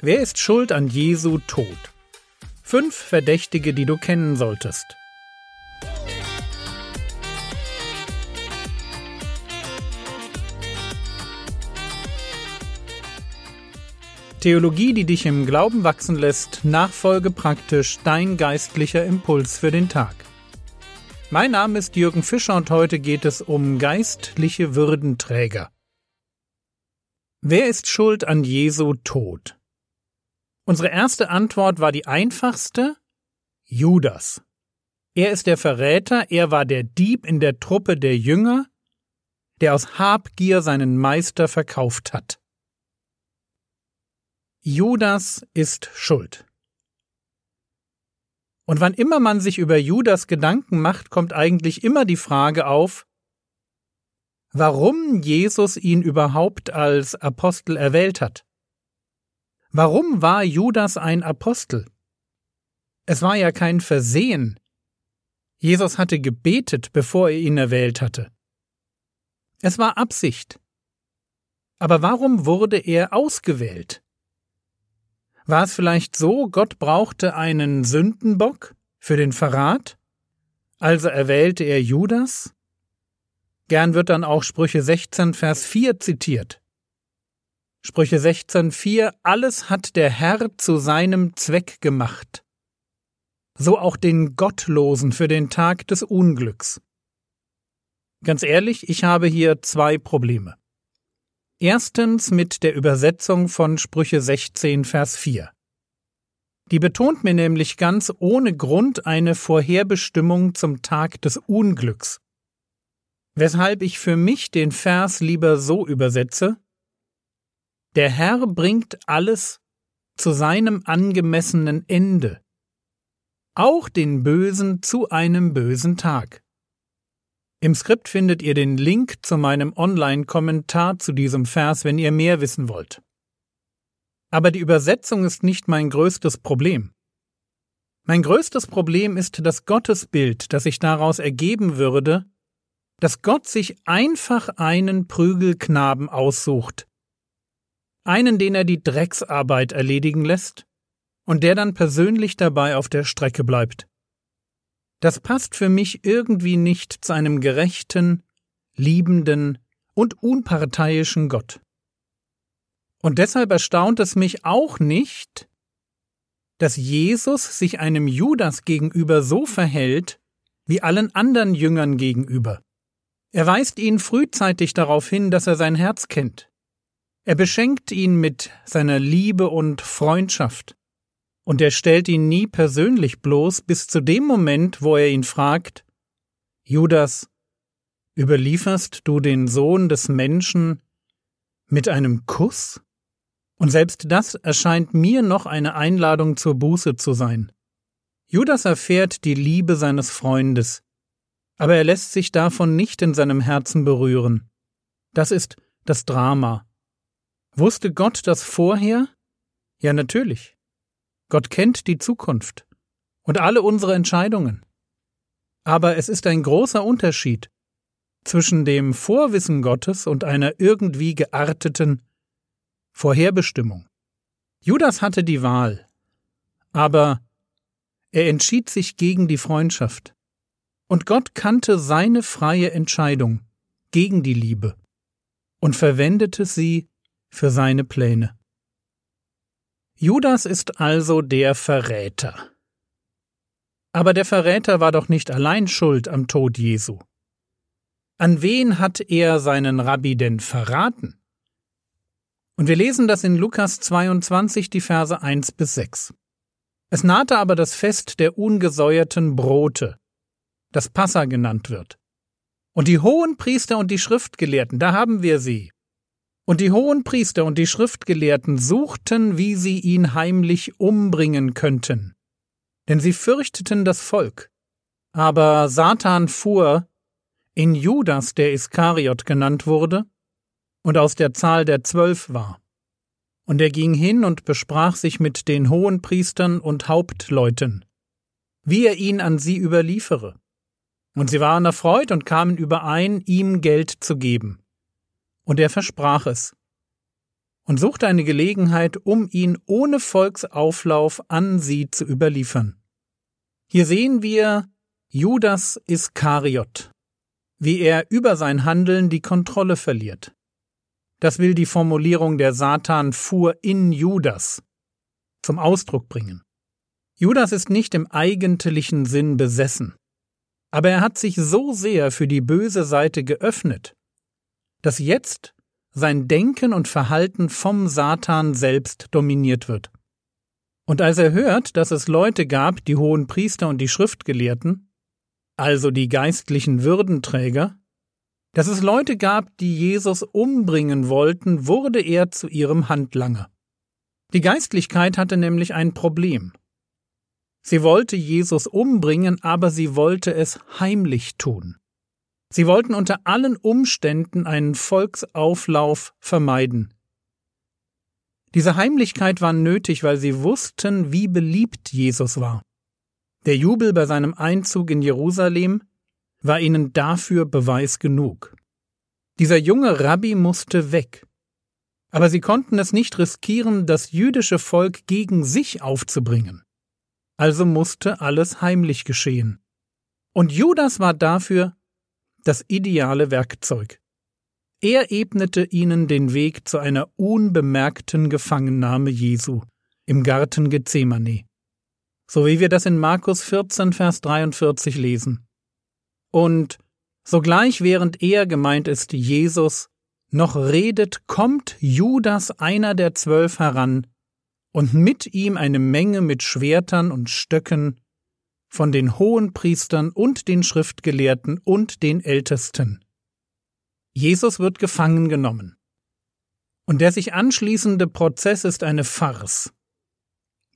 Wer ist schuld an Jesu Tod? Fünf Verdächtige, die du kennen solltest. Theologie, die dich im Glauben wachsen lässt, nachfolge praktisch dein geistlicher Impuls für den Tag. Mein Name ist Jürgen Fischer und heute geht es um geistliche Würdenträger. Wer ist schuld an Jesu Tod? Unsere erste Antwort war die einfachste Judas. Er ist der Verräter, er war der Dieb in der Truppe der Jünger, der aus Habgier seinen Meister verkauft hat. Judas ist schuld. Und wann immer man sich über Judas Gedanken macht, kommt eigentlich immer die Frage auf, warum Jesus ihn überhaupt als Apostel erwählt hat. Warum war Judas ein Apostel? Es war ja kein Versehen. Jesus hatte gebetet, bevor er ihn erwählt hatte. Es war Absicht. Aber warum wurde er ausgewählt? War es vielleicht so, Gott brauchte einen Sündenbock für den Verrat? Also erwählte er Judas? Gern wird dann auch Sprüche 16, Vers 4 zitiert. Sprüche 16,4 Alles hat der Herr zu seinem Zweck gemacht. So auch den Gottlosen für den Tag des Unglücks. Ganz ehrlich, ich habe hier zwei Probleme. Erstens mit der Übersetzung von Sprüche 16, Vers 4. Die betont mir nämlich ganz ohne Grund eine Vorherbestimmung zum Tag des Unglücks. Weshalb ich für mich den Vers lieber so übersetze, der Herr bringt alles zu seinem angemessenen Ende, auch den Bösen zu einem bösen Tag. Im Skript findet ihr den Link zu meinem Online-Kommentar zu diesem Vers, wenn ihr mehr wissen wollt. Aber die Übersetzung ist nicht mein größtes Problem. Mein größtes Problem ist das Gottesbild, das sich daraus ergeben würde, dass Gott sich einfach einen Prügelknaben aussucht, einen, den er die Drecksarbeit erledigen lässt und der dann persönlich dabei auf der Strecke bleibt. Das passt für mich irgendwie nicht zu einem gerechten, liebenden und unparteiischen Gott. Und deshalb erstaunt es mich auch nicht, dass Jesus sich einem Judas gegenüber so verhält wie allen anderen Jüngern gegenüber. Er weist ihn frühzeitig darauf hin, dass er sein Herz kennt. Er beschenkt ihn mit seiner Liebe und Freundschaft. Und er stellt ihn nie persönlich bloß bis zu dem Moment, wo er ihn fragt, Judas, überlieferst du den Sohn des Menschen mit einem Kuss? Und selbst das erscheint mir noch eine Einladung zur Buße zu sein. Judas erfährt die Liebe seines Freundes, aber er lässt sich davon nicht in seinem Herzen berühren. Das ist das Drama, Wusste Gott das vorher? Ja, natürlich. Gott kennt die Zukunft und alle unsere Entscheidungen. Aber es ist ein großer Unterschied zwischen dem Vorwissen Gottes und einer irgendwie gearteten Vorherbestimmung. Judas hatte die Wahl, aber er entschied sich gegen die Freundschaft. Und Gott kannte seine freie Entscheidung gegen die Liebe und verwendete sie für seine Pläne. Judas ist also der Verräter. Aber der Verräter war doch nicht allein schuld am Tod Jesu. An wen hat er seinen Rabbi denn verraten? Und wir lesen das in Lukas 22, die Verse 1 bis 6. Es nahte aber das Fest der ungesäuerten Brote, das Passa genannt wird. Und die hohen Priester und die Schriftgelehrten, da haben wir sie, und die hohen Priester und die Schriftgelehrten suchten, wie sie ihn heimlich umbringen könnten. Denn sie fürchteten das Volk. Aber Satan fuhr in Judas, der Iskariot genannt wurde, und aus der Zahl der Zwölf war. Und er ging hin und besprach sich mit den hohen Priestern und Hauptleuten, wie er ihn an sie überliefere. Und sie waren erfreut und kamen überein, ihm Geld zu geben und er versprach es. und suchte eine Gelegenheit, um ihn ohne Volksauflauf an sie zu überliefern. Hier sehen wir Judas Iskariot, wie er über sein Handeln die Kontrolle verliert. Das will die Formulierung der Satan fuhr in Judas zum Ausdruck bringen. Judas ist nicht im eigentlichen Sinn besessen, aber er hat sich so sehr für die böse Seite geöffnet, dass jetzt sein Denken und Verhalten vom Satan selbst dominiert wird. Und als er hört, dass es Leute gab, die hohen Priester und die Schriftgelehrten, also die geistlichen Würdenträger, dass es Leute gab, die Jesus umbringen wollten, wurde er zu ihrem Handlanger. Die Geistlichkeit hatte nämlich ein Problem. Sie wollte Jesus umbringen, aber sie wollte es heimlich tun. Sie wollten unter allen Umständen einen Volksauflauf vermeiden. Diese Heimlichkeit war nötig, weil sie wussten, wie beliebt Jesus war. Der Jubel bei seinem Einzug in Jerusalem war ihnen dafür Beweis genug. Dieser junge Rabbi musste weg. Aber sie konnten es nicht riskieren, das jüdische Volk gegen sich aufzubringen. Also musste alles heimlich geschehen. Und Judas war dafür das ideale Werkzeug. Er ebnete ihnen den Weg zu einer unbemerkten Gefangennahme Jesu im Garten Gethsemane. So wie wir das in Markus 14, Vers 43 lesen. Und sogleich während er gemeint ist Jesus noch redet, kommt Judas einer der zwölf heran, und mit ihm eine Menge mit Schwertern und Stöcken von den Hohenpriestern und den Schriftgelehrten und den Ältesten. Jesus wird gefangen genommen. Und der sich anschließende Prozess ist eine Farce.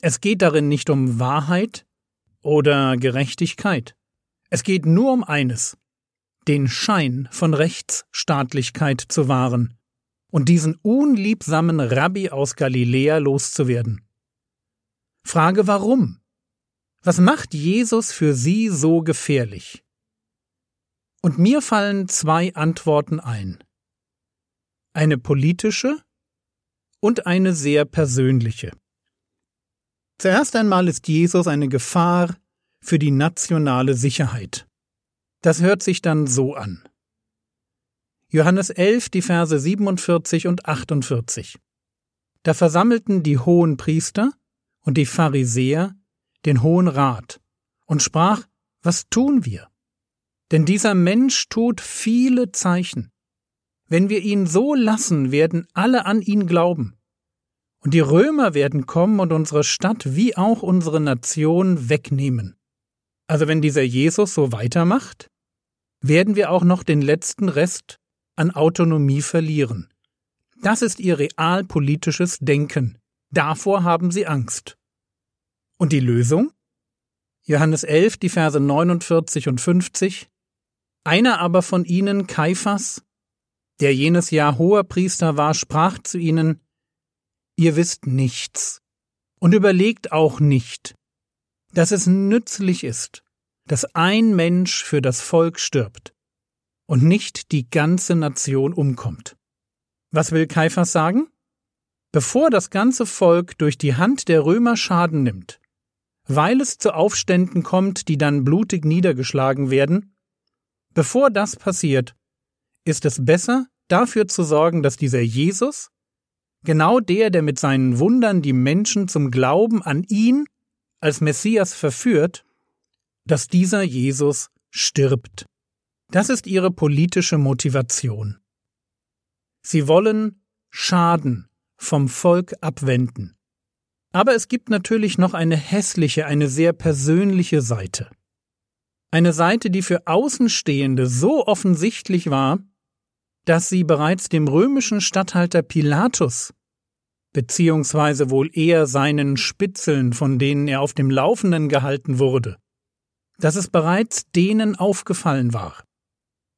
Es geht darin nicht um Wahrheit oder Gerechtigkeit. Es geht nur um eines, den Schein von Rechtsstaatlichkeit zu wahren und diesen unliebsamen Rabbi aus Galiläa loszuwerden. Frage warum? Was macht Jesus für sie so gefährlich? Und mir fallen zwei Antworten ein. Eine politische und eine sehr persönliche. Zuerst einmal ist Jesus eine Gefahr für die nationale Sicherheit. Das hört sich dann so an. Johannes 11, die Verse 47 und 48. Da versammelten die hohen Priester und die Pharisäer den Hohen Rat und sprach, was tun wir? Denn dieser Mensch tut viele Zeichen. Wenn wir ihn so lassen, werden alle an ihn glauben. Und die Römer werden kommen und unsere Stadt wie auch unsere Nation wegnehmen. Also wenn dieser Jesus so weitermacht, werden wir auch noch den letzten Rest an Autonomie verlieren. Das ist ihr realpolitisches Denken. Davor haben sie Angst. Und die Lösung? Johannes 11, die Verse 49 und 50. Einer aber von ihnen, Kaiphas, der jenes Jahr hoher Priester war, sprach zu ihnen, Ihr wisst nichts und überlegt auch nicht, dass es nützlich ist, dass ein Mensch für das Volk stirbt und nicht die ganze Nation umkommt. Was will Kaiphas sagen? Bevor das ganze Volk durch die Hand der Römer Schaden nimmt, weil es zu Aufständen kommt, die dann blutig niedergeschlagen werden, bevor das passiert, ist es besser, dafür zu sorgen, dass dieser Jesus, genau der, der mit seinen Wundern die Menschen zum Glauben an ihn als Messias verführt, dass dieser Jesus stirbt. Das ist ihre politische Motivation. Sie wollen Schaden vom Volk abwenden. Aber es gibt natürlich noch eine hässliche, eine sehr persönliche Seite. Eine Seite, die für Außenstehende so offensichtlich war, dass sie bereits dem römischen Statthalter Pilatus, beziehungsweise wohl eher seinen Spitzeln, von denen er auf dem Laufenden gehalten wurde, dass es bereits denen aufgefallen war.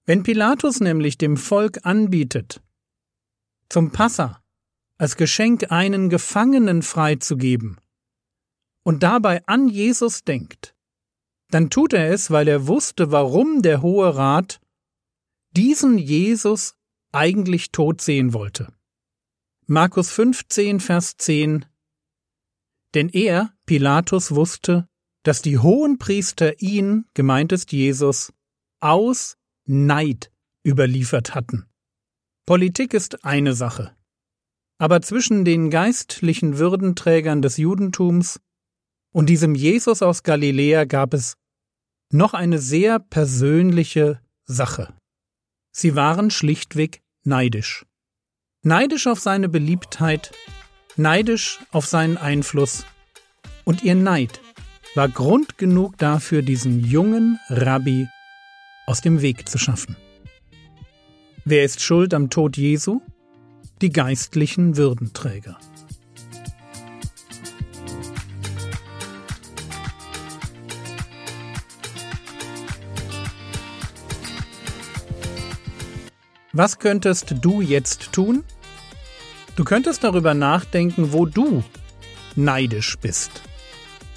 Wenn Pilatus nämlich dem Volk anbietet, zum Passa als Geschenk einen Gefangenen freizugeben und dabei an Jesus denkt, dann tut er es, weil er wusste, warum der Hohe Rat diesen Jesus eigentlich tot sehen wollte. Markus 15, Vers 10 Denn er, Pilatus, wusste, dass die hohen Priester ihn, gemeint ist Jesus, aus Neid überliefert hatten. Politik ist eine Sache. Aber zwischen den geistlichen Würdenträgern des Judentums und diesem Jesus aus Galiläa gab es noch eine sehr persönliche Sache. Sie waren schlichtweg neidisch. Neidisch auf seine Beliebtheit, neidisch auf seinen Einfluss. Und ihr Neid war Grund genug dafür, diesen jungen Rabbi aus dem Weg zu schaffen. Wer ist schuld am Tod Jesu? Die geistlichen Würdenträger. Was könntest du jetzt tun? Du könntest darüber nachdenken, wo du neidisch bist.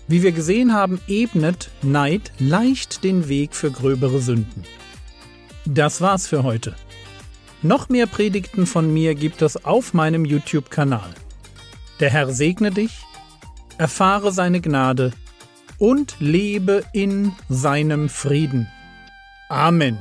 Wie wir gesehen haben, ebnet Neid leicht den Weg für gröbere Sünden. Das war's für heute. Noch mehr Predigten von mir gibt es auf meinem YouTube-Kanal. Der Herr segne dich, erfahre seine Gnade und lebe in seinem Frieden. Amen.